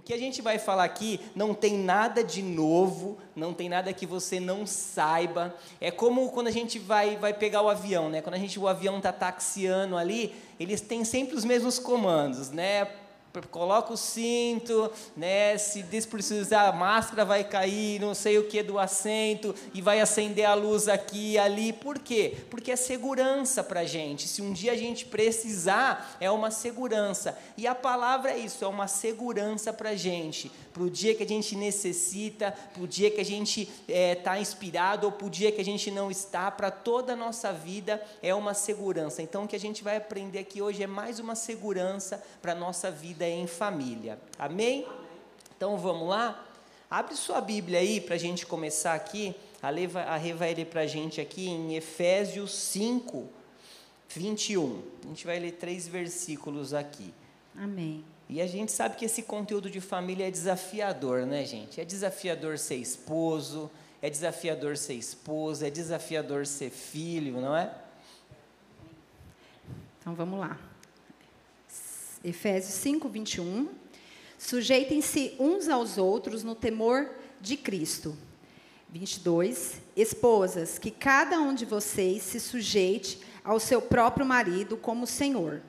o que a gente vai falar aqui não tem nada de novo, não tem nada que você não saiba. É como quando a gente vai, vai pegar o avião, né? Quando a gente, o avião está taxiando ali, eles têm sempre os mesmos comandos, né? Coloca o cinto, né? Se desprecisar a máscara vai cair, não sei o que do assento e vai acender a luz aqui e ali. Por quê? Porque é segurança para gente. Se um dia a gente precisar, é uma segurança. E a palavra é isso, é uma segurança para gente. Para o dia que a gente necessita, para o dia que a gente está é, tá inspirado ou para o dia que a gente não está, para toda a nossa vida é uma segurança. Então o que a gente vai aprender aqui hoje é mais uma segurança para a nossa vida em família. Amém? Então vamos lá? Abre sua Bíblia aí para a gente começar aqui. A Rê vai ler para a gente aqui em Efésios 5, 21. A gente vai ler três versículos aqui. Amém. E a gente sabe que esse conteúdo de família é desafiador, né, gente? É desafiador ser esposo, é desafiador ser esposa, é desafiador ser filho, não é? Então vamos lá. Efésios 5, 21. Sujeitem-se uns aos outros no temor de Cristo. 22. Esposas, que cada um de vocês se sujeite ao seu próprio marido como Senhor.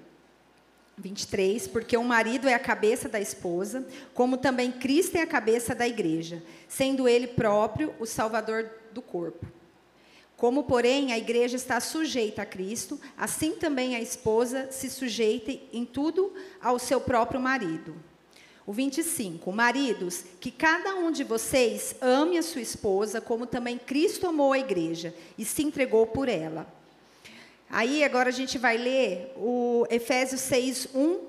23. Porque o marido é a cabeça da esposa, como também Cristo é a cabeça da igreja, sendo ele próprio o salvador do corpo. Como, porém, a igreja está sujeita a Cristo, assim também a esposa se sujeite em tudo ao seu próprio marido. O 25. Maridos, que cada um de vocês ame a sua esposa, como também Cristo amou a igreja e se entregou por ela. Aí agora a gente vai ler o Efésios 6, 1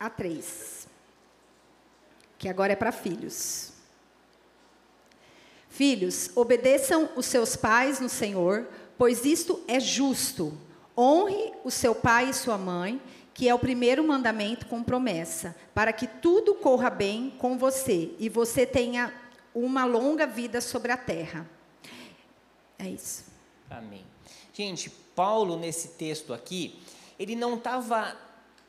a 3. Que agora é para filhos. Filhos, obedeçam os seus pais no Senhor, pois isto é justo. Honre o seu pai e sua mãe, que é o primeiro mandamento com promessa, para que tudo corra bem com você e você tenha uma longa vida sobre a terra. É isso. Amém. Gente, Paulo, nesse texto aqui, ele não estava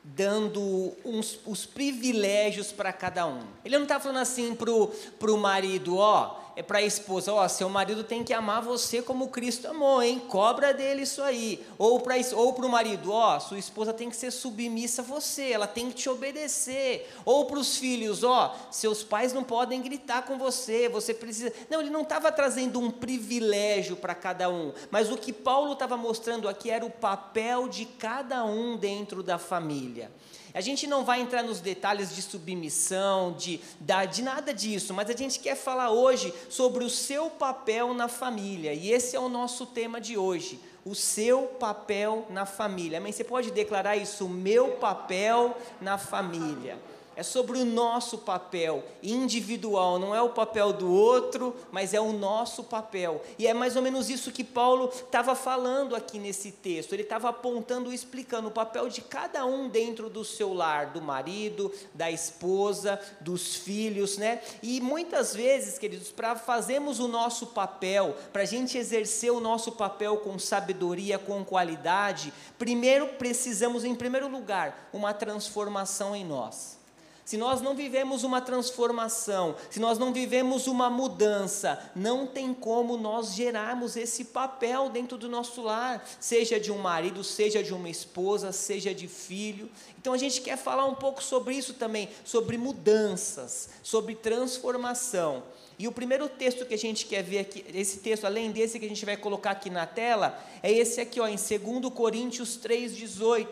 dando uns, os privilégios para cada um. Ele não está falando assim para o marido, ó é para a esposa, ó, seu marido tem que amar você como Cristo amou, hein? Cobra dele isso aí. Ou para ou o marido, ó, sua esposa tem que ser submissa a você, ela tem que te obedecer. Ou para os filhos, ó, seus pais não podem gritar com você, você precisa. Não, ele não estava trazendo um privilégio para cada um, mas o que Paulo estava mostrando aqui era o papel de cada um dentro da família. A gente não vai entrar nos detalhes de submissão, de, de nada disso, mas a gente quer falar hoje sobre o seu papel na família, e esse é o nosso tema de hoje. O seu papel na família. Amém? Você pode declarar isso? O meu papel na família é sobre o nosso papel individual, não é o papel do outro, mas é o nosso papel. E é mais ou menos isso que Paulo estava falando aqui nesse texto. Ele estava apontando e explicando o papel de cada um dentro do seu lar, do marido, da esposa, dos filhos, né? E muitas vezes, queridos, para fazermos o nosso papel, para a gente exercer o nosso papel com sabedoria, com qualidade, primeiro precisamos, em primeiro lugar, uma transformação em nós se nós não vivemos uma transformação, se nós não vivemos uma mudança, não tem como nós gerarmos esse papel dentro do nosso lar, seja de um marido, seja de uma esposa, seja de filho. Então a gente quer falar um pouco sobre isso também, sobre mudanças, sobre transformação. E o primeiro texto que a gente quer ver aqui, esse texto, além desse que a gente vai colocar aqui na tela, é esse aqui, ó, em 2 Coríntios 3,18,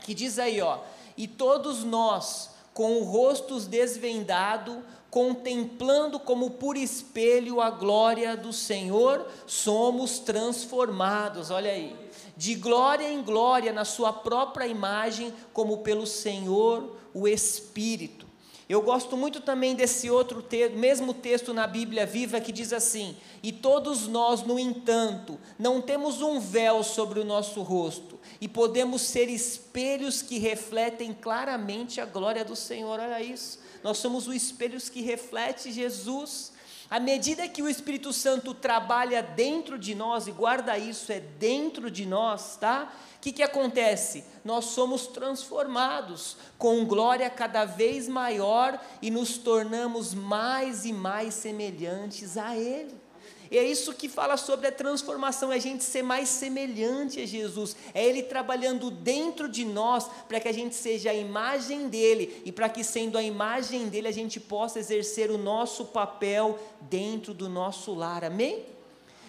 que diz aí, ó, e todos nós, com o rosto desvendado, contemplando como por espelho a glória do Senhor, somos transformados, olha aí, de glória em glória na sua própria imagem, como pelo Senhor, o Espírito. Eu gosto muito também desse outro texto, mesmo texto na Bíblia Viva que diz assim: E todos nós, no entanto, não temos um véu sobre o nosso rosto, e podemos ser espelhos que refletem claramente a glória do Senhor. Olha isso. Nós somos os espelhos que reflete Jesus. À medida que o Espírito Santo trabalha dentro de nós, e guarda isso, é dentro de nós, tá? O que, que acontece? Nós somos transformados com glória cada vez maior e nos tornamos mais e mais semelhantes a Ele. E é isso que fala sobre a transformação, é a gente ser mais semelhante a Jesus, é Ele trabalhando dentro de nós para que a gente seja a imagem dele e para que, sendo a imagem dele, a gente possa exercer o nosso papel dentro do nosso lar, amém?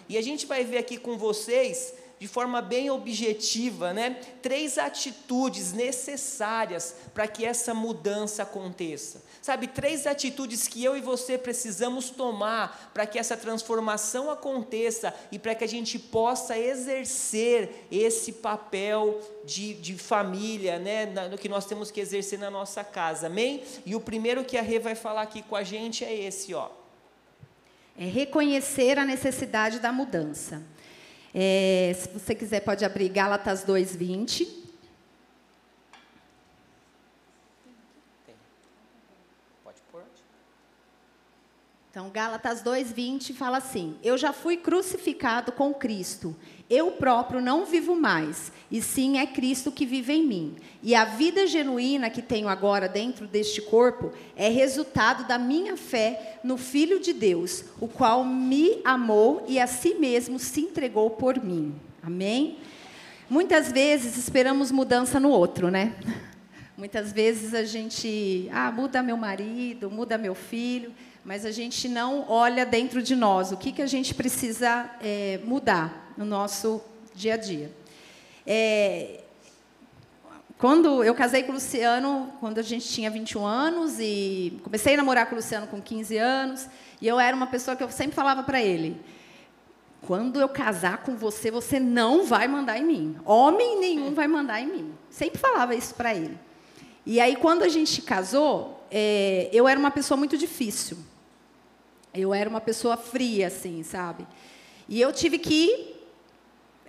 E a gente vai ver aqui com vocês de forma bem objetiva, né, três atitudes necessárias para que essa mudança aconteça. Sabe, três atitudes que eu e você precisamos tomar para que essa transformação aconteça e para que a gente possa exercer esse papel de, de família, né, no que nós temos que exercer na nossa casa, amém? E o primeiro que a Rê vai falar aqui com a gente é esse, ó. É reconhecer a necessidade da mudança. É, se você quiser, pode abrir Gálatas 2,20. Pode pôr. Então, Gálatas 2,20 fala assim: Eu já fui crucificado com Cristo. Eu próprio não vivo mais, e sim é Cristo que vive em mim. E a vida genuína que tenho agora dentro deste corpo é resultado da minha fé no Filho de Deus, o qual me amou e a si mesmo se entregou por mim. Amém? Muitas vezes esperamos mudança no outro, né? Muitas vezes a gente, ah, muda meu marido, muda meu filho, mas a gente não olha dentro de nós o que, que a gente precisa é, mudar no nosso dia a dia. É, quando eu casei com o Luciano, quando a gente tinha 21 anos, e comecei a namorar com o Luciano com 15 anos, e eu era uma pessoa que eu sempre falava para ele: quando eu casar com você, você não vai mandar em mim. Homem nenhum vai mandar em mim. Sempre falava isso para ele. E aí, quando a gente casou, é, eu era uma pessoa muito difícil. Eu era uma pessoa fria, assim, sabe? E eu tive que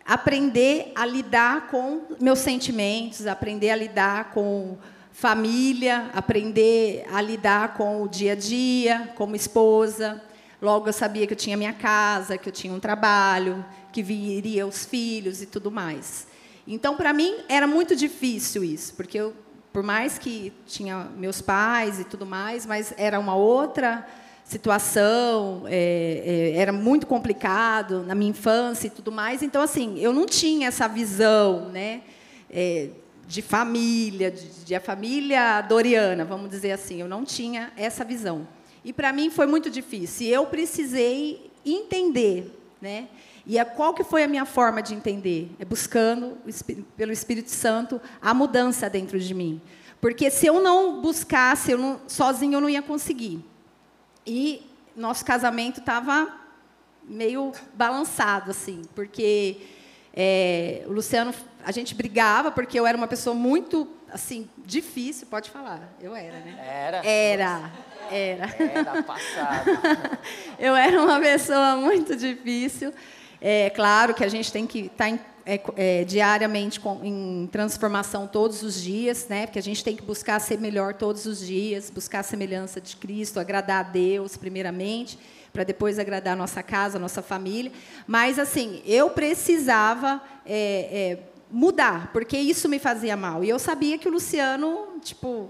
aprender a lidar com meus sentimentos, aprender a lidar com família, aprender a lidar com o dia a dia, como esposa. Logo eu sabia que eu tinha minha casa, que eu tinha um trabalho, que viria os filhos e tudo mais. Então, para mim, era muito difícil isso, porque eu, por mais que tinha meus pais e tudo mais, mas era uma outra situação, é, é, era muito complicado na minha infância e tudo mais. Então, assim, eu não tinha essa visão, né, é, de família, de, de, a família doriana, vamos dizer assim. Eu não tinha essa visão. E para mim foi muito difícil. Eu precisei entender, né? E a, qual que foi a minha forma de entender? É buscando pelo Espírito Santo a mudança dentro de mim. Porque se eu não buscasse, eu não, sozinho eu não ia conseguir. E nosso casamento estava meio balançado, assim, porque é, o Luciano, a gente brigava porque eu era uma pessoa muito, assim, difícil, pode falar. Eu era, né? Era. Era. Era. Era passado. eu era uma pessoa muito difícil. É claro que a gente tem que estar tá em é, é, diariamente com, em transformação todos os dias, né? Porque a gente tem que buscar ser melhor todos os dias, buscar a semelhança de Cristo, agradar a Deus primeiramente, para depois agradar a nossa casa, a nossa família. Mas assim, eu precisava é, é mudar, porque isso me fazia mal. E eu sabia que o Luciano, tipo,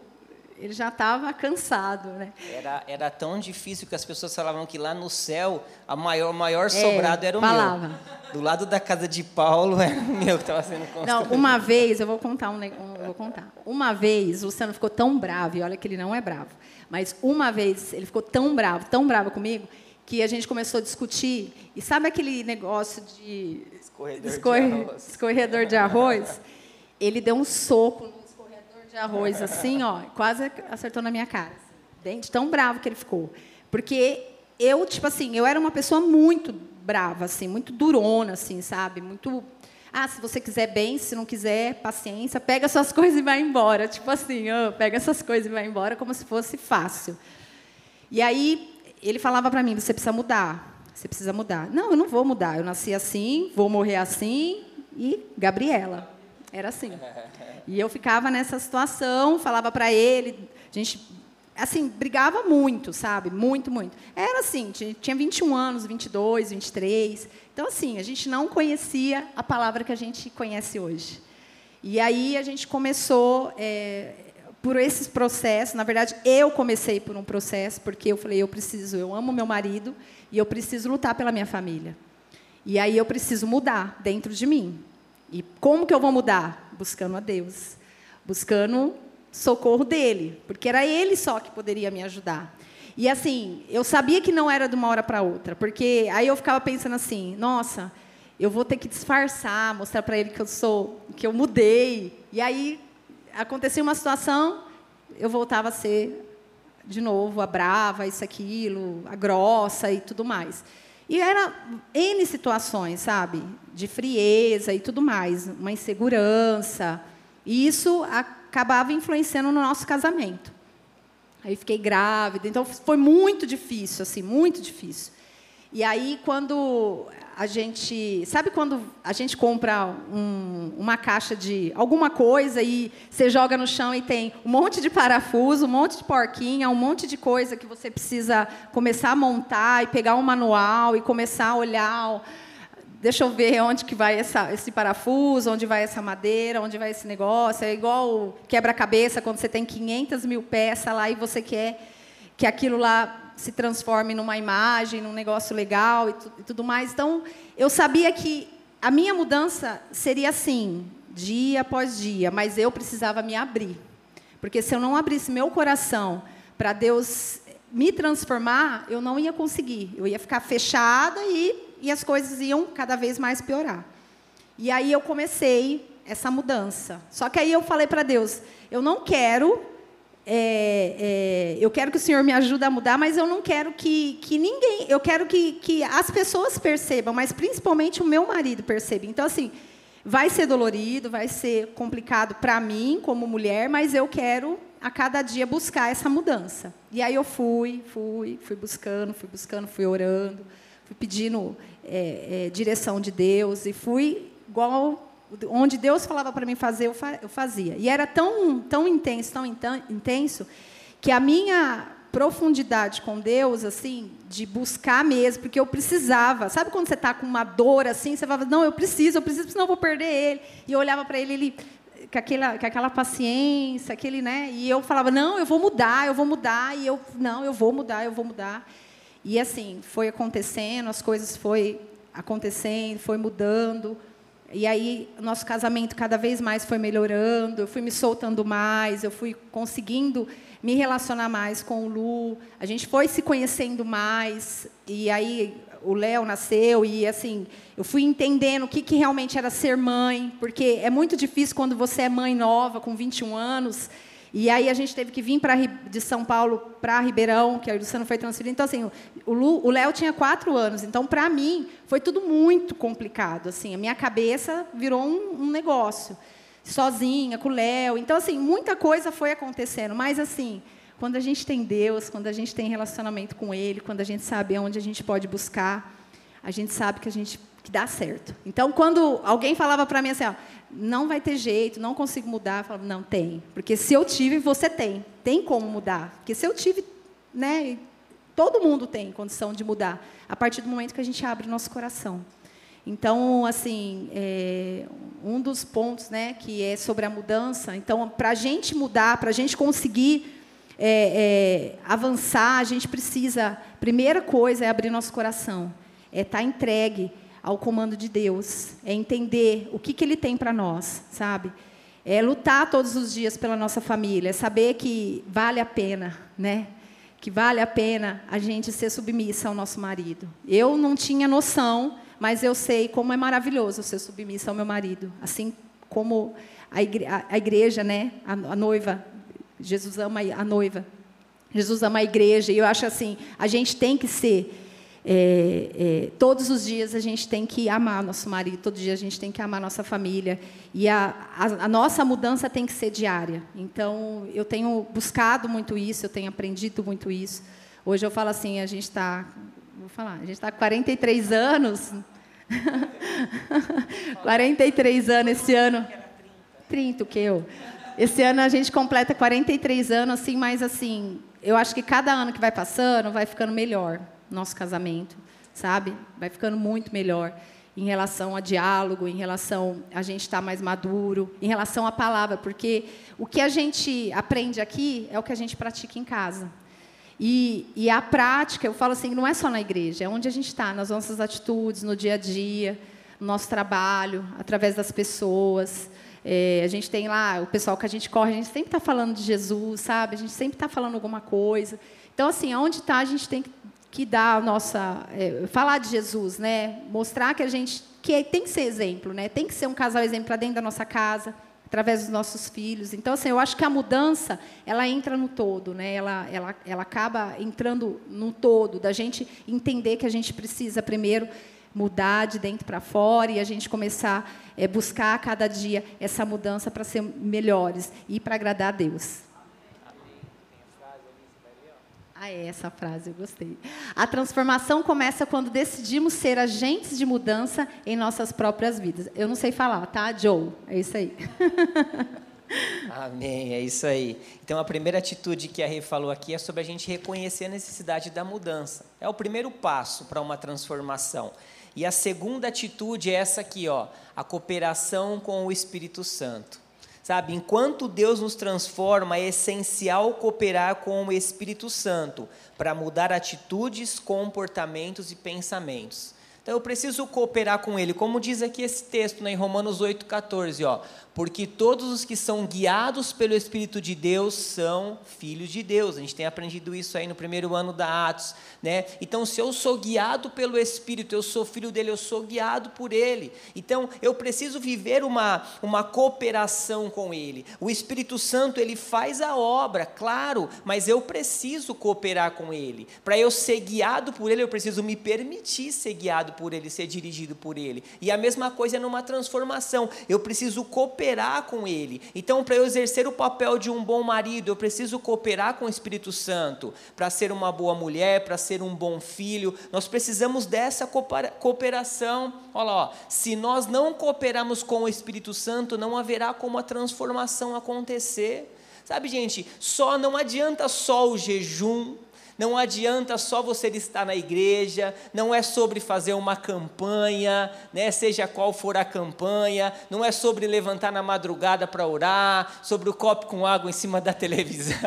ele já estava cansado, né? Era, era tão difícil que as pessoas falavam que lá no céu a maior, o maior sobrado é, era o falava. meu. Do lado da casa de Paulo era o meu que estava sendo construído. Não, uma vez, eu vou contar um, um vou contar. Uma vez, o Luciano ficou tão bravo, e olha que ele não é bravo, mas uma vez ele ficou tão bravo, tão bravo comigo, que a gente começou a discutir. E sabe aquele negócio de escorredor, escorre, de, arroz. escorredor de arroz? Ele deu um soco de arroz assim, ó, quase acertou na minha cara. Dente tão bravo que ele ficou. Porque eu, tipo assim, eu era uma pessoa muito brava, assim, muito durona, assim, sabe? Muito. Ah, se você quiser bem, se não quiser, paciência, pega suas coisas e vai embora. Tipo assim, oh, pega essas coisas e vai embora, como se fosse fácil. E aí ele falava para mim: você precisa mudar. Você precisa mudar. Não, eu não vou mudar. Eu nasci assim, vou morrer assim. E Gabriela. Era assim. E eu ficava nessa situação, falava para ele, a gente assim, brigava muito, sabe? Muito, muito. Era assim, tinha 21 anos, 22, 23. Então, assim, a gente não conhecia a palavra que a gente conhece hoje. E aí a gente começou é, por esses processos. Na verdade, eu comecei por um processo, porque eu falei, eu preciso, eu amo meu marido e eu preciso lutar pela minha família. E aí eu preciso mudar dentro de mim. E como que eu vou mudar? Buscando a Deus. Buscando socorro dele, porque era ele só que poderia me ajudar. E assim, eu sabia que não era de uma hora para outra, porque aí eu ficava pensando assim, nossa, eu vou ter que disfarçar, mostrar para ele que eu sou, que eu mudei. E aí acontecia uma situação, eu voltava a ser de novo a brava, isso aquilo, a grossa e tudo mais. E era N situações, sabe? De frieza e tudo mais, uma insegurança. E isso acabava influenciando no nosso casamento. Aí fiquei grávida, então foi muito difícil, assim, muito difícil. E aí quando a gente, sabe quando a gente compra um, uma caixa de alguma coisa e você joga no chão e tem um monte de parafuso, um monte de porquinha, um monte de coisa que você precisa começar a montar e pegar um manual e começar a olhar deixa eu ver onde que vai essa, esse parafuso, onde vai essa madeira, onde vai esse negócio. É igual quebra-cabeça, quando você tem 500 mil peças lá e você quer que aquilo lá se transforme numa imagem, num negócio legal e, tu, e tudo mais. Então, eu sabia que a minha mudança seria assim, dia após dia, mas eu precisava me abrir. Porque se eu não abrisse meu coração para Deus me transformar, eu não ia conseguir. Eu ia ficar fechada e e as coisas iam cada vez mais piorar. E aí eu comecei essa mudança. Só que aí eu falei para Deus: eu não quero, é, é, eu quero que o Senhor me ajude a mudar, mas eu não quero que, que ninguém, eu quero que, que as pessoas percebam, mas principalmente o meu marido perceba. Então, assim, vai ser dolorido, vai ser complicado para mim como mulher, mas eu quero a cada dia buscar essa mudança. E aí eu fui, fui, fui buscando, fui buscando, fui orando fui pedindo é, é, direção de Deus e fui igual onde Deus falava para mim fazer, eu fazia. E era tão, tão intenso, tão intenso, que a minha profundidade com Deus, assim, de buscar mesmo, porque eu precisava. Sabe quando você está com uma dor assim, você fala, não, eu preciso, eu preciso, senão eu vou perder ele. E eu olhava para ele, ele com aquela, com aquela paciência, aquele, né? E eu falava, não, eu vou mudar, eu vou mudar. E eu, não, eu vou mudar, eu vou mudar. E assim, foi acontecendo, as coisas foi acontecendo, foi mudando. E aí, nosso casamento cada vez mais foi melhorando, eu fui me soltando mais, eu fui conseguindo me relacionar mais com o Lu, a gente foi se conhecendo mais, e aí o Léo nasceu, e assim, eu fui entendendo o que, que realmente era ser mãe, porque é muito difícil quando você é mãe nova, com 21 anos, e aí a gente teve que vir pra, de São Paulo para Ribeirão, que a Luciana foi transferida. Então, assim, o Léo tinha quatro anos. Então, para mim, foi tudo muito complicado. Assim, a minha cabeça virou um, um negócio. Sozinha, com o Léo. Então, assim, muita coisa foi acontecendo. Mas, assim, quando a gente tem Deus, quando a gente tem relacionamento com Ele, quando a gente sabe onde a gente pode buscar, a gente sabe que a gente que dá certo. Então, quando alguém falava para mim assim, ó, não vai ter jeito, não consigo mudar, eu falava, não, tem. Porque se eu tive, você tem. Tem como mudar. Porque se eu tive, né, todo mundo tem condição de mudar, a partir do momento que a gente abre o nosso coração. Então, assim, é, um dos pontos né, que é sobre a mudança, então, para a gente mudar, para a gente conseguir é, é, avançar, a gente precisa, primeira coisa é abrir nosso coração, é estar tá entregue ao comando de Deus, é entender o que, que Ele tem para nós, sabe? É lutar todos os dias pela nossa família, é saber que vale a pena, né? Que vale a pena a gente ser submissa ao nosso marido. Eu não tinha noção, mas eu sei como é maravilhoso ser submissa ao meu marido, assim como a igreja, a igreja né? A, a noiva, Jesus ama a noiva, Jesus ama a igreja. E eu acho assim, a gente tem que ser é, é, todos os dias a gente tem que amar nosso marido, todo dia a gente tem que amar nossa família. E a, a, a, nossa mudança tem que ser diária. Então, eu tenho buscado muito isso, eu tenho aprendido muito isso. Hoje eu falo assim, a gente está, vou falar, a gente está com 43 anos. 43 anos esse ano. 30, o que eu? Esse ano a gente completa 43 anos, assim, mas assim, eu acho que cada ano que vai passando vai ficando melhor nosso casamento, sabe? Vai ficando muito melhor em relação a diálogo, em relação a gente estar mais maduro, em relação à palavra, porque o que a gente aprende aqui é o que a gente pratica em casa. E, e a prática, eu falo assim, não é só na igreja, é onde a gente está, nas nossas atitudes, no dia a dia, no nosso trabalho, através das pessoas. É, a gente tem lá o pessoal que a gente corre, a gente sempre está falando de Jesus, sabe? A gente sempre está falando alguma coisa. Então, assim, aonde está, a gente tem que que dá a nossa é, falar de Jesus, né? Mostrar que a gente que é, tem que ser exemplo, né? Tem que ser um casal exemplo para dentro da nossa casa, através dos nossos filhos. Então, assim, eu acho que a mudança ela entra no todo, né? Ela ela ela acaba entrando no todo da gente entender que a gente precisa primeiro mudar de dentro para fora e a gente começar a é, buscar a cada dia essa mudança para ser melhores e para agradar a Deus. Ah, é essa frase, eu gostei. A transformação começa quando decidimos ser agentes de mudança em nossas próprias vidas. Eu não sei falar, tá, Joe? É isso aí. Amém, é isso aí. Então, a primeira atitude que a Rê falou aqui é sobre a gente reconhecer a necessidade da mudança. É o primeiro passo para uma transformação. E a segunda atitude é essa aqui, ó, a cooperação com o Espírito Santo. Sabe, enquanto Deus nos transforma, é essencial cooperar com o Espírito Santo para mudar atitudes, comportamentos e pensamentos. Então eu preciso cooperar com ele, como diz aqui esse texto né, em Romanos 8,14, ó porque todos os que são guiados pelo Espírito de Deus são filhos de Deus. A gente tem aprendido isso aí no primeiro ano da Atos, né? Então, se eu sou guiado pelo Espírito, eu sou filho dele, eu sou guiado por ele. Então, eu preciso viver uma, uma cooperação com ele. O Espírito Santo, ele faz a obra, claro, mas eu preciso cooperar com ele. Para eu ser guiado por ele, eu preciso me permitir ser guiado por ele, ser dirigido por ele. E a mesma coisa é numa transformação. Eu preciso cooperar com Ele. Então, para eu exercer o papel de um bom marido, eu preciso cooperar com o Espírito Santo. Para ser uma boa mulher, para ser um bom filho, nós precisamos dessa cooperação. Olha lá, ó. se nós não cooperarmos com o Espírito Santo, não haverá como a transformação acontecer. Sabe, gente, só não adianta só o jejum, não adianta só você estar na igreja, não é sobre fazer uma campanha, né, seja qual for a campanha, não é sobre levantar na madrugada para orar, sobre o copo com água em cima da televisão,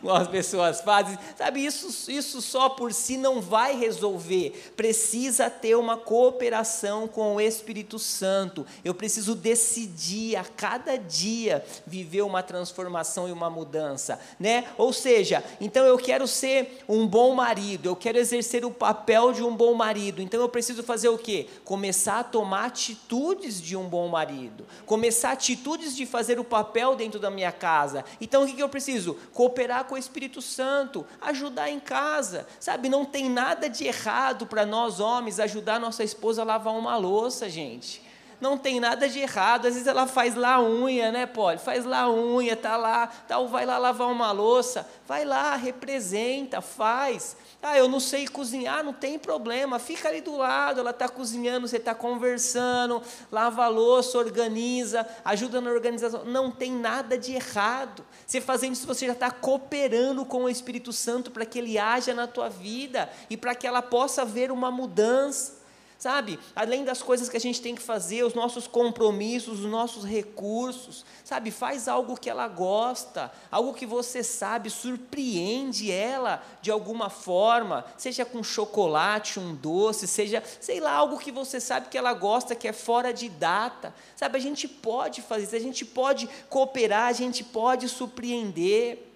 como as pessoas fazem. Sabe, isso, isso só por si não vai resolver. Precisa ter uma cooperação com o Espírito Santo. Eu preciso decidir a cada dia viver uma transformação e uma mudança, né? Ou seja, então eu quero ser um bom marido, eu quero exercer o papel de um bom marido, então eu preciso fazer o quê? Começar a tomar atitudes de um bom marido, começar atitudes de fazer o papel dentro da minha casa. Então o que eu preciso? Cooperar com o Espírito Santo, ajudar em casa, sabe? Não tem nada de errado para nós homens ajudar nossa esposa a lavar uma louça, gente não tem nada de errado. Às vezes ela faz lá unha, né, Poli? Faz lá unha, tá lá, tal, vai lá lavar uma louça, vai lá, representa, faz. Ah, eu não sei cozinhar, não tem problema, fica ali do lado, ela está cozinhando, você está conversando, lava a louça, organiza, ajuda na organização. Não tem nada de errado. Você fazendo isso, você já está cooperando com o Espírito Santo para que ele haja na tua vida e para que ela possa ver uma mudança sabe? Além das coisas que a gente tem que fazer, os nossos compromissos, os nossos recursos, sabe? Faz algo que ela gosta, algo que você sabe, surpreende ela de alguma forma, seja com chocolate, um doce, seja, sei lá, algo que você sabe que ela gosta, que é fora de data, sabe? A gente pode fazer isso, a gente pode cooperar, a gente pode surpreender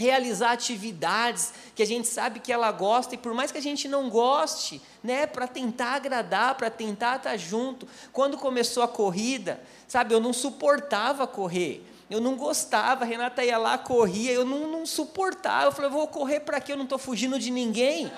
realizar atividades que a gente sabe que ela gosta e por mais que a gente não goste, né, para tentar agradar, para tentar estar junto. Quando começou a corrida, sabe, eu não suportava correr. Eu não gostava, a Renata ia lá, corria, eu não, não suportava. Eu falei, vou correr para quê? Eu não estou fugindo de ninguém.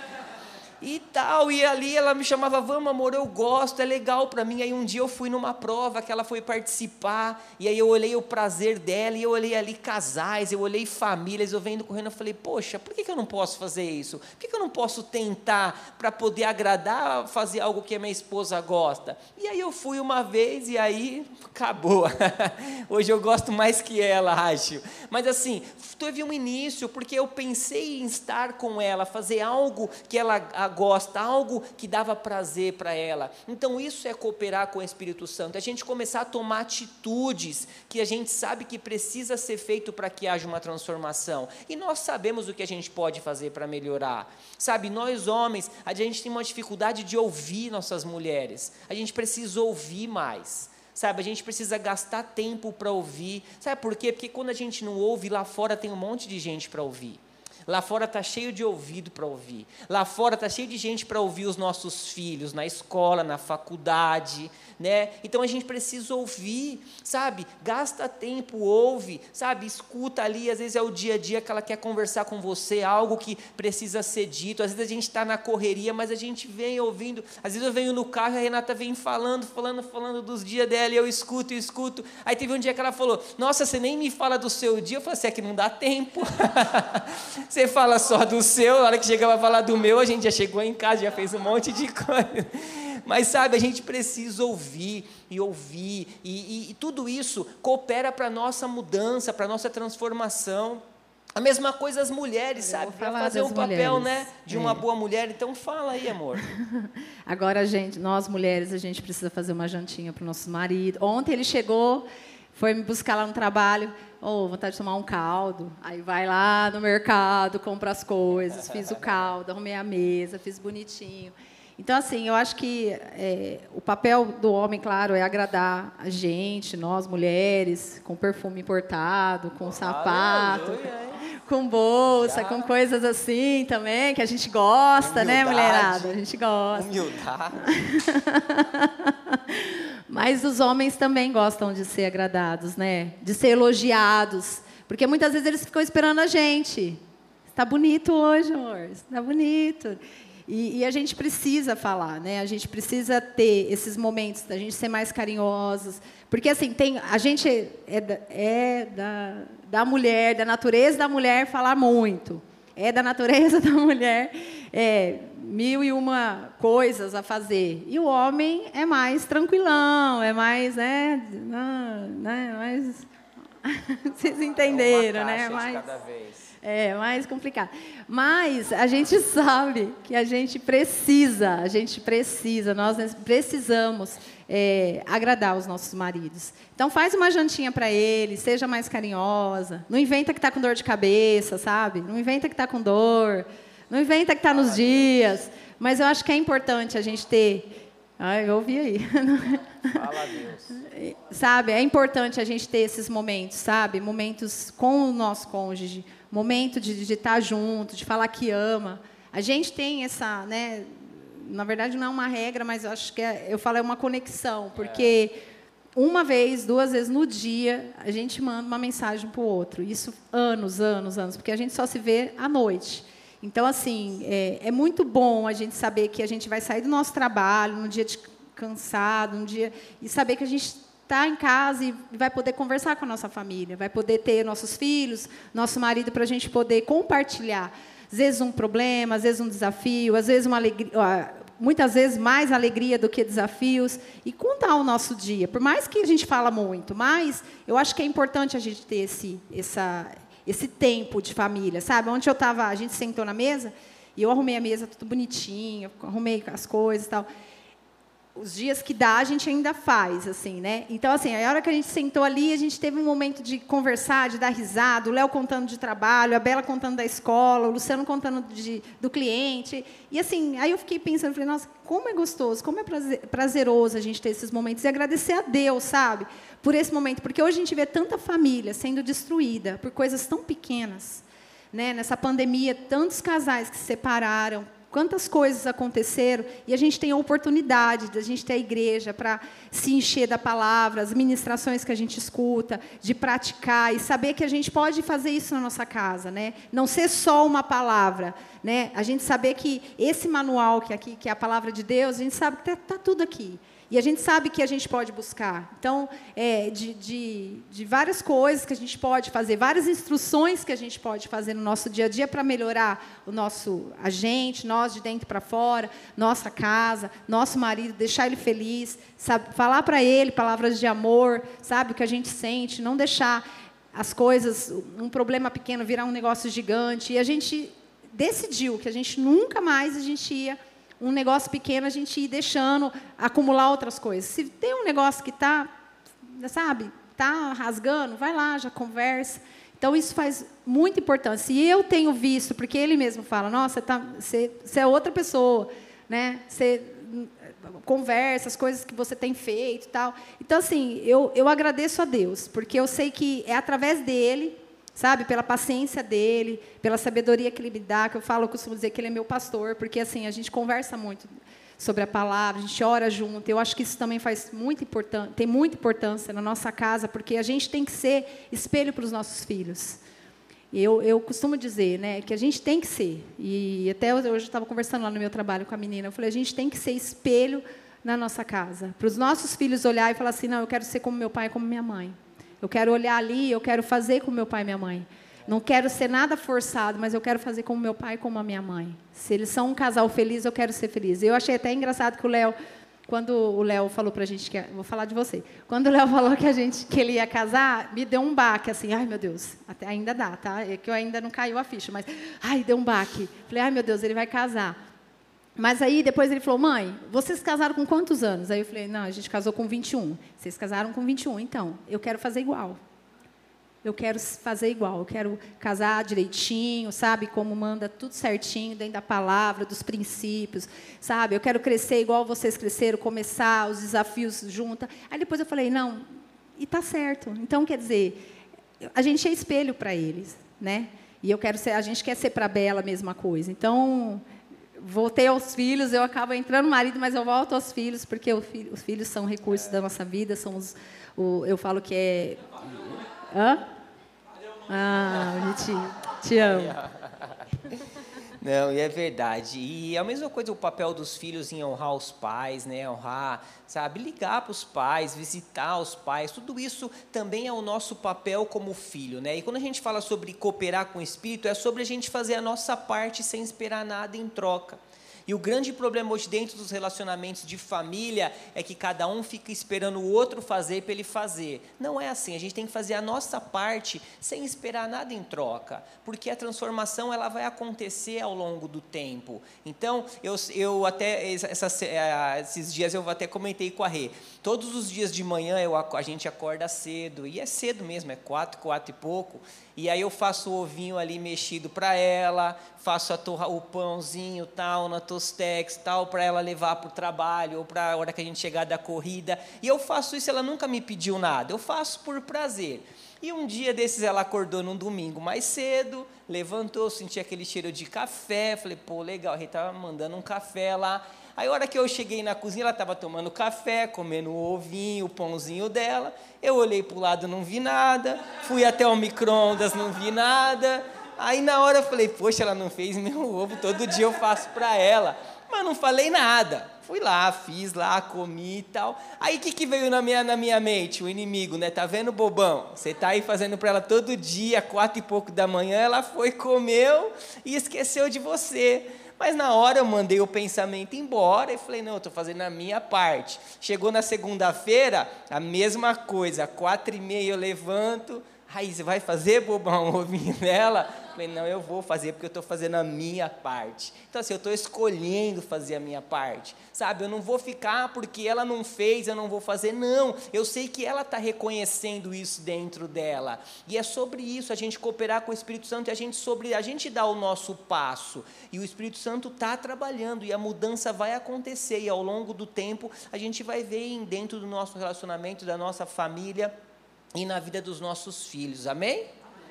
E tal. E ali ela me chamava, vamos amor, eu gosto, é legal para mim. Aí um dia eu fui numa prova que ela foi participar, e aí eu olhei o prazer dela, e eu olhei ali casais, eu olhei famílias, eu vendo correndo, eu falei, poxa, por que, que eu não posso fazer isso? Por que, que eu não posso tentar para poder agradar, fazer algo que a minha esposa gosta? E aí eu fui uma vez e aí acabou. Hoje eu gosto mais que ela, acho. Mas assim, teve um início, porque eu pensei em estar com ela, fazer algo que ela gosta, algo que dava prazer para ela. Então, isso é cooperar com o Espírito Santo, é a gente começar a tomar atitudes que a gente sabe que precisa ser feito para que haja uma transformação. E nós sabemos o que a gente pode fazer para melhorar. Sabe, nós homens, a gente tem uma dificuldade de ouvir nossas mulheres, a gente precisa ouvir mais. Sabe, a gente precisa gastar tempo para ouvir. Sabe por quê? Porque quando a gente não ouve, lá fora tem um monte de gente para ouvir. Lá fora está cheio de ouvido para ouvir. Lá fora está cheio de gente para ouvir os nossos filhos, na escola, na faculdade, né? Então a gente precisa ouvir, sabe? Gasta tempo, ouve, sabe? Escuta ali, às vezes é o dia a dia que ela quer conversar com você, algo que precisa ser dito. Às vezes a gente está na correria, mas a gente vem ouvindo. Às vezes eu venho no carro e a Renata vem falando, falando, falando dos dias dela, e eu escuto, escuto. Aí teve um dia que ela falou: Nossa, você nem me fala do seu dia. Eu falei assim: é que não dá tempo. você fala só do seu, na hora que chega para falar do meu, a gente já chegou em casa, já fez um monte de coisa. Mas sabe, a gente precisa ouvir e ouvir, e, e, e tudo isso coopera para a nossa mudança, para a nossa transformação. A mesma coisa as mulheres, sabe? Para fazer um papel, mulheres. né, de é. uma boa mulher. Então fala aí, amor. Agora, gente, nós mulheres, a gente precisa fazer uma jantinha para o nosso marido. Ontem ele chegou, foi me buscar lá no trabalho. Oh, vontade de tomar um caldo. Aí vai lá no mercado, compra as coisas, fiz o caldo, arrumei a mesa, fiz bonitinho. Então, assim, eu acho que é, o papel do homem, claro, é agradar a gente, nós mulheres, com perfume importado, com sapato, com bolsa, Já. com coisas assim também, que a gente gosta, né, Humildade. né, mulherada? A gente gosta. Humildade. Mas os homens também gostam de ser agradados, né? De ser elogiados. Porque muitas vezes eles ficam esperando a gente. Está bonito hoje, amor. Está bonito. E, e, a gente precisa falar, né? A gente precisa ter esses momentos da gente ser mais carinhosos, porque assim tem a gente é, é da, da mulher, da natureza da mulher falar muito, é da natureza da mulher é, mil e uma coisas a fazer, e o homem é mais tranquilão, é mais né, né mais vocês entenderam, é né? Mais, cada vez. É, mais complicado. Mas a gente sabe que a gente precisa, a gente precisa, nós precisamos é, agradar os nossos maridos. Então faz uma jantinha para ele, seja mais carinhosa. Não inventa que está com dor de cabeça, sabe? Não inventa que está com dor. Não inventa que está nos dias. Mas eu acho que é importante a gente ter. Ai, eu ouvi aí. Fala Deus. Sabe, é importante a gente ter esses momentos, sabe? Momentos com o nosso cônjuge momento de, de estar junto, de falar que ama. A gente tem essa, né? Na verdade não é uma regra, mas eu acho que é, eu falo é uma conexão, porque uma vez, duas vezes no dia a gente manda uma mensagem para o outro. Isso anos, anos, anos, porque a gente só se vê à noite. Então, assim, é, é, muito bom a gente saber que a gente vai sair do nosso trabalho num dia cansado, um dia e saber que a gente está em casa e vai poder conversar com a nossa família, vai poder ter nossos filhos, nosso marido, para a gente poder compartilhar. Às vezes um problema, às vezes um desafio, às vezes uma alegria, muitas vezes mais alegria do que desafios, e contar o nosso dia. Por mais que a gente fala muito, mas eu acho que é importante a gente ter esse, essa, esse tempo de família, sabe? Onde eu estava, a gente sentou na mesa, e eu arrumei a mesa tudo bonitinho, arrumei as coisas e tal os dias que dá, a gente ainda faz, assim, né? Então, assim, a hora que a gente sentou ali, a gente teve um momento de conversar, de dar risada, o Léo contando de trabalho, a Bela contando da escola, o Luciano contando de, do cliente. E, assim, aí eu fiquei pensando, falei, nossa, como é gostoso, como é prazeroso a gente ter esses momentos e agradecer a Deus, sabe? Por esse momento, porque hoje a gente vê tanta família sendo destruída por coisas tão pequenas, né? Nessa pandemia, tantos casais que se separaram Quantas coisas aconteceram e a gente tem a oportunidade de a gente ter a igreja para se encher da palavra, as ministrações que a gente escuta, de praticar e saber que a gente pode fazer isso na nossa casa, né? Não ser só uma palavra, né? A gente saber que esse manual que é aqui que é a palavra de Deus, a gente sabe que está tá tudo aqui. E a gente sabe que a gente pode buscar. Então, é, de, de, de, várias coisas que a gente pode fazer, várias instruções que a gente pode fazer no nosso dia a dia para melhorar o nosso agente, nós de dentro para fora, nossa casa, nosso marido, deixar ele feliz, sabe, falar para ele palavras de amor, sabe o que a gente sente, não deixar as coisas, um problema pequeno virar um negócio gigante. E a gente decidiu que a gente nunca mais a gente ia um negócio pequeno a gente ir deixando acumular outras coisas. Se tem um negócio que está, sabe, está rasgando, vai lá, já conversa. Então, isso faz muita importância. E eu tenho visto, porque ele mesmo fala, nossa, tá, você, você é outra pessoa, né? Você conversa, as coisas que você tem feito tal. Então, assim, eu, eu agradeço a Deus, porque eu sei que é através dele sabe? Pela paciência dele, pela sabedoria que ele me dá, que eu falo, eu costumo dizer que ele é meu pastor, porque assim, a gente conversa muito sobre a palavra, a gente ora junto. Eu acho que isso também faz muito importante, tem muita importância na nossa casa, porque a gente tem que ser espelho para os nossos filhos. Eu, eu costumo dizer né, que a gente tem que ser, e até hoje estava conversando lá no meu trabalho com a menina, eu falei, a gente tem que ser espelho na nossa casa, para os nossos filhos olhar e falar assim, não, eu quero ser como meu pai, como minha mãe. Eu quero olhar ali, eu quero fazer como meu pai e minha mãe. Não quero ser nada forçado, mas eu quero fazer como meu pai e como a minha mãe. Se eles são um casal feliz, eu quero ser feliz. Eu achei até engraçado que o Léo, quando o Léo falou para a gente que vou falar de você. Quando o Léo falou que a gente que ele ia casar, me deu um baque assim, ai meu Deus, até ainda dá, tá? É que eu ainda não caiu a ficha, mas ai deu um baque. Falei, ai meu Deus, ele vai casar. Mas aí depois ele falou: "Mãe, vocês casaram com quantos anos?" Aí eu falei: "Não, a gente casou com 21. Vocês casaram com 21, então eu quero fazer igual. Eu quero fazer igual, eu quero casar direitinho, sabe? Como manda tudo certinho, dentro da palavra, dos princípios, sabe? Eu quero crescer igual vocês cresceram, começar os desafios juntas. Aí depois eu falei: "Não, e tá certo. Então quer dizer, a gente é espelho para eles, né? E eu quero ser, a gente quer ser para Bela a mesma coisa. Então, voltei aos filhos, eu acabo entrando no marido, mas eu volto aos filhos, porque filho, os filhos são recursos da nossa vida, são os, o, eu falo que é... Hã? Ah, bonitinho. Te amo. Não, e é verdade. E é a mesma coisa o papel dos filhos em honrar os pais, né? Honrar, sabe? Ligar para os pais, visitar os pais, tudo isso também é o nosso papel como filho, né? E quando a gente fala sobre cooperar com o Espírito, é sobre a gente fazer a nossa parte sem esperar nada em troca. E o grande problema hoje dentro dos relacionamentos de família é que cada um fica esperando o outro fazer para ele fazer. Não é assim, a gente tem que fazer a nossa parte sem esperar nada em troca, porque a transformação ela vai acontecer ao longo do tempo. Então, eu, eu até eh, esses dias eu até comentei com a Rê. Todos os dias de manhã eu, a gente acorda cedo, e é cedo mesmo, é quatro, quatro e pouco. E aí eu faço o ovinho ali mexido para ela, faço a torra, o pãozinho tal, na tostex tal, para ela levar para o trabalho ou para a hora que a gente chegar da corrida. E eu faço isso, ela nunca me pediu nada, eu faço por prazer. E um dia desses ela acordou num domingo mais cedo, levantou, sentia aquele cheiro de café, falei, pô, legal, ele estava mandando um café lá. Aí, a hora que eu cheguei na cozinha, ela estava tomando café, comendo o ovinho, o pãozinho dela. Eu olhei para o lado, não vi nada. Fui até o micro-ondas, não vi nada. Aí, na hora, eu falei, poxa, ela não fez meu ovo, todo dia eu faço para ela. Mas não falei nada. Fui lá, fiz lá, comi e tal. Aí, o que, que veio na minha, na minha mente? O inimigo, né? Tá vendo, bobão? Você tá aí fazendo para ela todo dia, quatro e pouco da manhã, ela foi, comeu e esqueceu de você. Mas na hora eu mandei o pensamento embora e falei, não, estou fazendo a minha parte. Chegou na segunda-feira, a mesma coisa, quatro e meia eu levanto, aí você vai fazer, bobão, ovinho nela? Falei, não, eu vou fazer porque eu estou fazendo a minha parte. Então, assim, eu estou escolhendo fazer a minha parte. Sabe, eu não vou ficar porque ela não fez, eu não vou fazer. Não, eu sei que ela está reconhecendo isso dentro dela. E é sobre isso, a gente cooperar com o Espírito Santo e a gente, sobre, a gente dar o nosso passo. E o Espírito Santo está trabalhando e a mudança vai acontecer. E ao longo do tempo, a gente vai ver dentro do nosso relacionamento, da nossa família e na vida dos nossos filhos. Amém?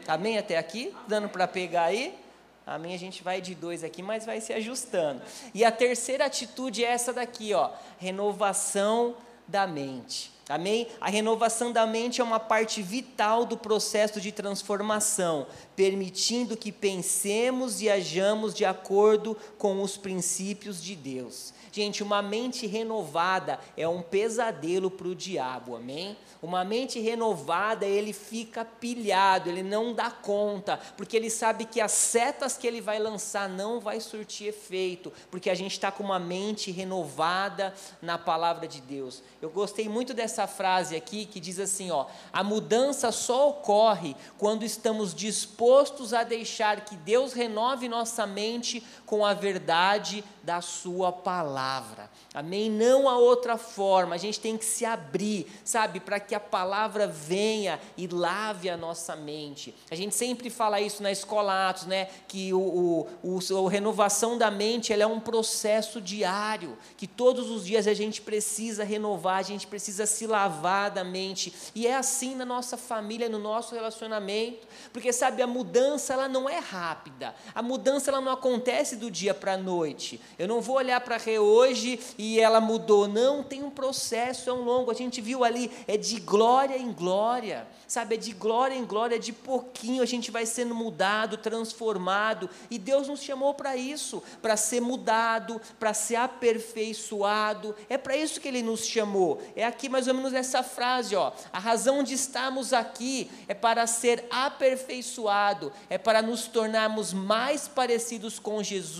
Amém até aqui? Dando para pegar aí? Amém? A gente vai de dois aqui, mas vai se ajustando. E a terceira atitude é essa daqui, ó, renovação da mente. Amém? A renovação da mente é uma parte vital do processo de transformação, permitindo que pensemos e ajamos de acordo com os princípios de Deus. Gente, uma mente renovada é um pesadelo para o diabo, amém? Uma mente renovada, ele fica pilhado, ele não dá conta, porque ele sabe que as setas que ele vai lançar não vai surtir efeito, porque a gente está com uma mente renovada na palavra de Deus. Eu gostei muito dessa frase aqui que diz assim: ó, a mudança só ocorre quando estamos dispostos a deixar que Deus renove nossa mente com a verdade da Sua palavra. Amém? Não há outra forma, a gente tem que se abrir, sabe, para que a palavra venha e lave a nossa mente. A gente sempre fala isso na escola Atos, né? Que o, o, o, a renovação da mente é um processo diário, que todos os dias a gente precisa renovar, a gente precisa se lavar da mente. E é assim na nossa família, no nosso relacionamento, porque sabe, a mudança ela não é rápida, a mudança ela não acontece do dia para a noite. Eu não vou olhar para Rê hoje e ela mudou. Não, tem um processo, é um longo. A gente viu ali, é de glória em glória, sabe? É de glória em glória, de pouquinho a gente vai sendo mudado, transformado. E Deus nos chamou para isso, para ser mudado, para ser aperfeiçoado. É para isso que Ele nos chamou. É aqui mais ou menos essa frase, ó. A razão de estarmos aqui é para ser aperfeiçoado, é para nos tornarmos mais parecidos com Jesus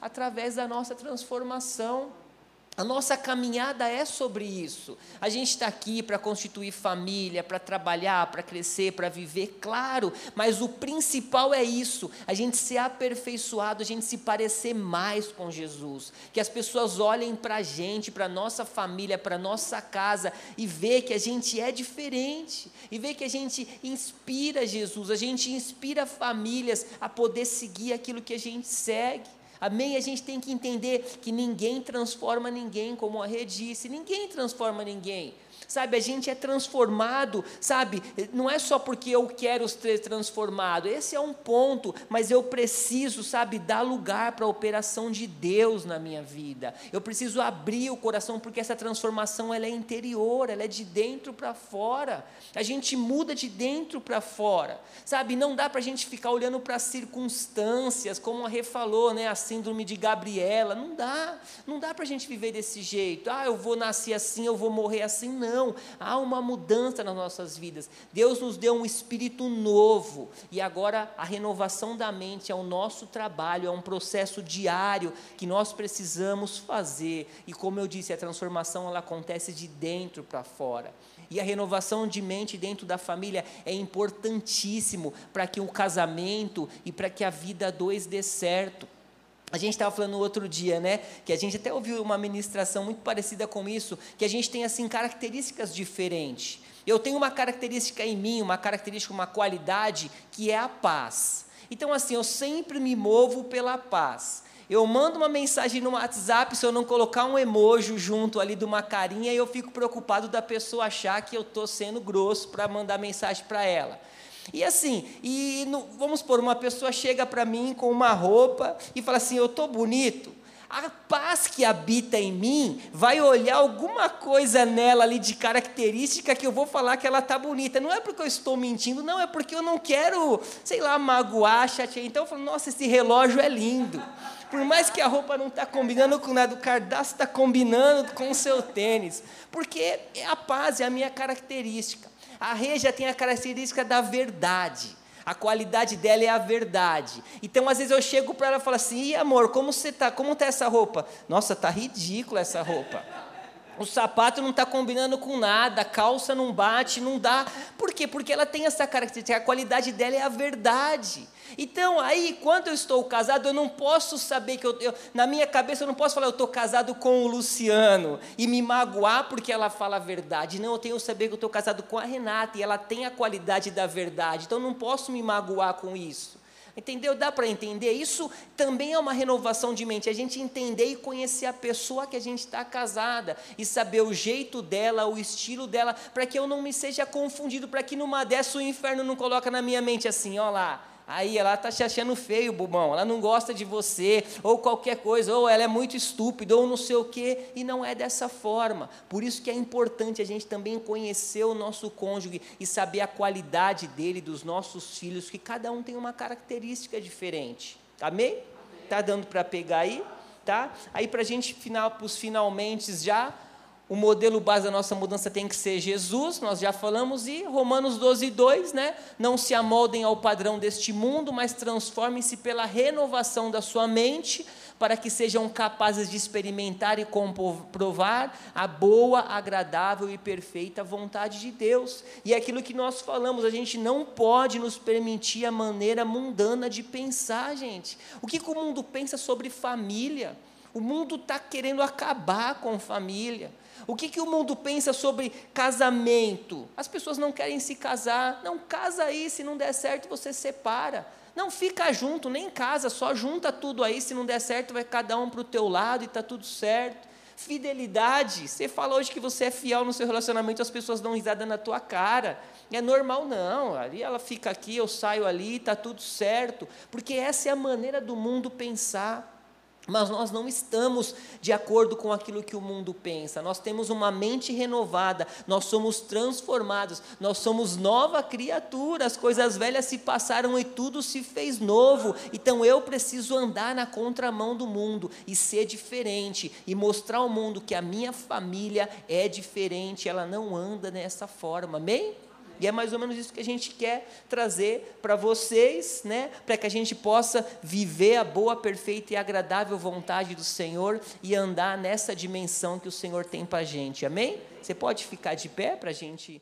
através da nossa transformação. A nossa caminhada é sobre isso. A gente está aqui para constituir família, para trabalhar, para crescer, para viver, claro, mas o principal é isso: a gente ser aperfeiçoado, a gente se parecer mais com Jesus. Que as pessoas olhem para a gente, para a nossa família, para a nossa casa e ver que a gente é diferente, e ver que a gente inspira Jesus, a gente inspira famílias a poder seguir aquilo que a gente segue. Amém? A gente tem que entender que ninguém transforma ninguém, como a rede disse, ninguém transforma ninguém. Sabe, a gente é transformado, sabe? Não é só porque eu quero ser transformado, esse é um ponto, mas eu preciso, sabe, dar lugar para a operação de Deus na minha vida. Eu preciso abrir o coração, porque essa transformação ela é interior, ela é de dentro para fora. A gente muda de dentro para fora, sabe? Não dá para a gente ficar olhando para as circunstâncias, como a Rê falou, né? A síndrome de Gabriela. Não dá, não dá para a gente viver desse jeito. Ah, eu vou nascer assim, eu vou morrer assim. Não há uma mudança nas nossas vidas. Deus nos deu um espírito novo e agora a renovação da mente é o nosso trabalho, é um processo diário que nós precisamos fazer. E como eu disse, a transformação ela acontece de dentro para fora. E a renovação de mente dentro da família é importantíssimo para que o casamento e para que a vida dois dê certo. A gente estava falando outro dia, né? Que a gente até ouviu uma ministração muito parecida com isso, que a gente tem assim características diferentes. Eu tenho uma característica em mim, uma característica, uma qualidade que é a paz. Então assim, eu sempre me movo pela paz. Eu mando uma mensagem no WhatsApp, se eu não colocar um emoji junto ali de uma carinha, eu fico preocupado da pessoa achar que eu estou sendo grosso para mandar mensagem para ela. E assim, e vamos supor, uma pessoa chega para mim com uma roupa e fala assim: Eu estou bonito. A paz que habita em mim vai olhar alguma coisa nela ali de característica que eu vou falar que ela está bonita. Não é porque eu estou mentindo, não, é porque eu não quero, sei lá, magoar, chatear. Então eu falo: Nossa, esse relógio é lindo. Por mais que a roupa não está combinando com nada, o cardápio está combinando com o seu tênis. Porque a paz é a minha característica. A reja tem a característica da verdade. A qualidade dela é a verdade. Então, às vezes eu chego para ela e falo assim: "E amor, como você tá? Como tá essa roupa?" "Nossa, tá ridícula essa roupa." O sapato não está combinando com nada, a calça não bate, não dá. Por quê? Porque ela tem essa característica, a qualidade dela é a verdade. Então, aí, quando eu estou casado, eu não posso saber que eu, eu na minha cabeça, eu não posso falar, eu estou casado com o Luciano e me magoar porque ela fala a verdade. Não, eu tenho que saber que eu estou casado com a Renata e ela tem a qualidade da verdade. Então, eu não posso me magoar com isso. Entendeu? Dá para entender? Isso também é uma renovação de mente. A gente entender e conhecer a pessoa que a gente está casada e saber o jeito dela, o estilo dela, para que eu não me seja confundido, para que numa dessa o inferno não coloque na minha mente assim, ó lá, Aí ela está te achando feio, bobão, ela não gosta de você, ou qualquer coisa, ou ela é muito estúpida, ou não sei o quê, e não é dessa forma. Por isso que é importante a gente também conhecer o nosso cônjuge e saber a qualidade dele, dos nossos filhos, que cada um tem uma característica diferente. Amém? Tá dando para pegar aí? Tá? Aí para a gente final, para os finalmente já, o modelo base da nossa mudança tem que ser Jesus, nós já falamos, e Romanos 12, 2, né? Não se amoldem ao padrão deste mundo, mas transformem-se pela renovação da sua mente, para que sejam capazes de experimentar e comprovar a boa, agradável e perfeita vontade de Deus. E é aquilo que nós falamos, a gente não pode nos permitir a maneira mundana de pensar, gente. O que, que o mundo pensa sobre família? O mundo está querendo acabar com família. O que, que o mundo pensa sobre casamento? As pessoas não querem se casar. Não casa aí, se não der certo, você separa. Não fica junto, nem casa, só junta tudo aí. Se não der certo, vai cada um para o teu lado e está tudo certo. Fidelidade. Você fala hoje que você é fiel no seu relacionamento, as pessoas dão risada na tua cara. É normal, não. Ali ela fica aqui, eu saio ali, está tudo certo. Porque essa é a maneira do mundo pensar. Mas nós não estamos de acordo com aquilo que o mundo pensa. Nós temos uma mente renovada, nós somos transformados, nós somos nova criatura. As coisas velhas se passaram e tudo se fez novo. Então eu preciso andar na contramão do mundo e ser diferente e mostrar ao mundo que a minha família é diferente, ela não anda dessa forma. Amém? E é mais ou menos isso que a gente quer trazer para vocês, né? Para que a gente possa viver a boa, perfeita e agradável vontade do Senhor e andar nessa dimensão que o Senhor tem para a gente. Amém? Você pode ficar de pé para a gente.